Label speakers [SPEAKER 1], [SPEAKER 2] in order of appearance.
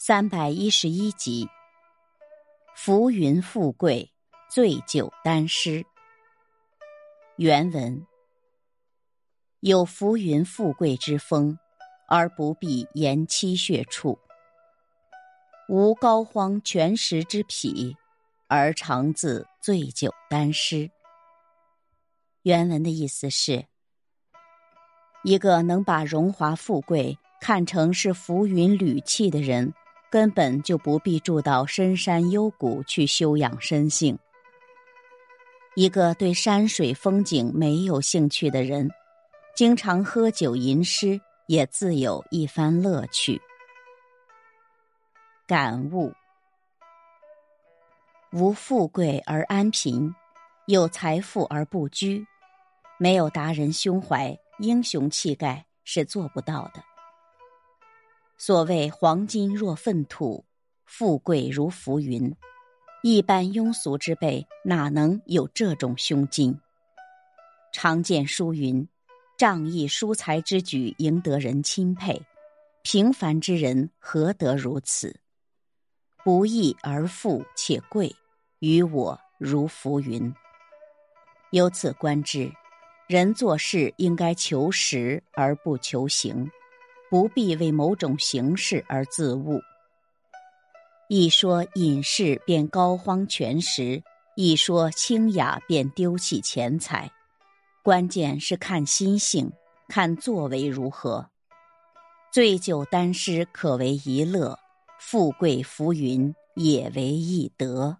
[SPEAKER 1] 三百一十一集。浮云富贵，醉酒丹诗。原文：有浮云富贵之风，而不必言妻血处；无膏肓全食之癖，而常自醉酒丹诗。原文的意思是：一个能把荣华富贵看成是浮云履气的人。根本就不必住到深山幽谷去修养身性。一个对山水风景没有兴趣的人，经常喝酒吟诗，也自有一番乐趣。感悟：无富贵而安贫，有财富而不居，没有达人胸怀、英雄气概是做不到的。所谓黄金若粪土，富贵如浮云，一般庸俗之辈哪能有这种胸襟？常见书云：“仗义疏财之举，赢得人钦佩。”平凡之人何得如此？不义而富且贵，于我如浮云。由此观之，人做事应该求实而不求形。不必为某种形式而自误。一说隐士便膏肓全食，一说清雅便丢弃钱财。关键是看心性，看作为如何。醉酒丹诗可为一乐，富贵浮云也为一得。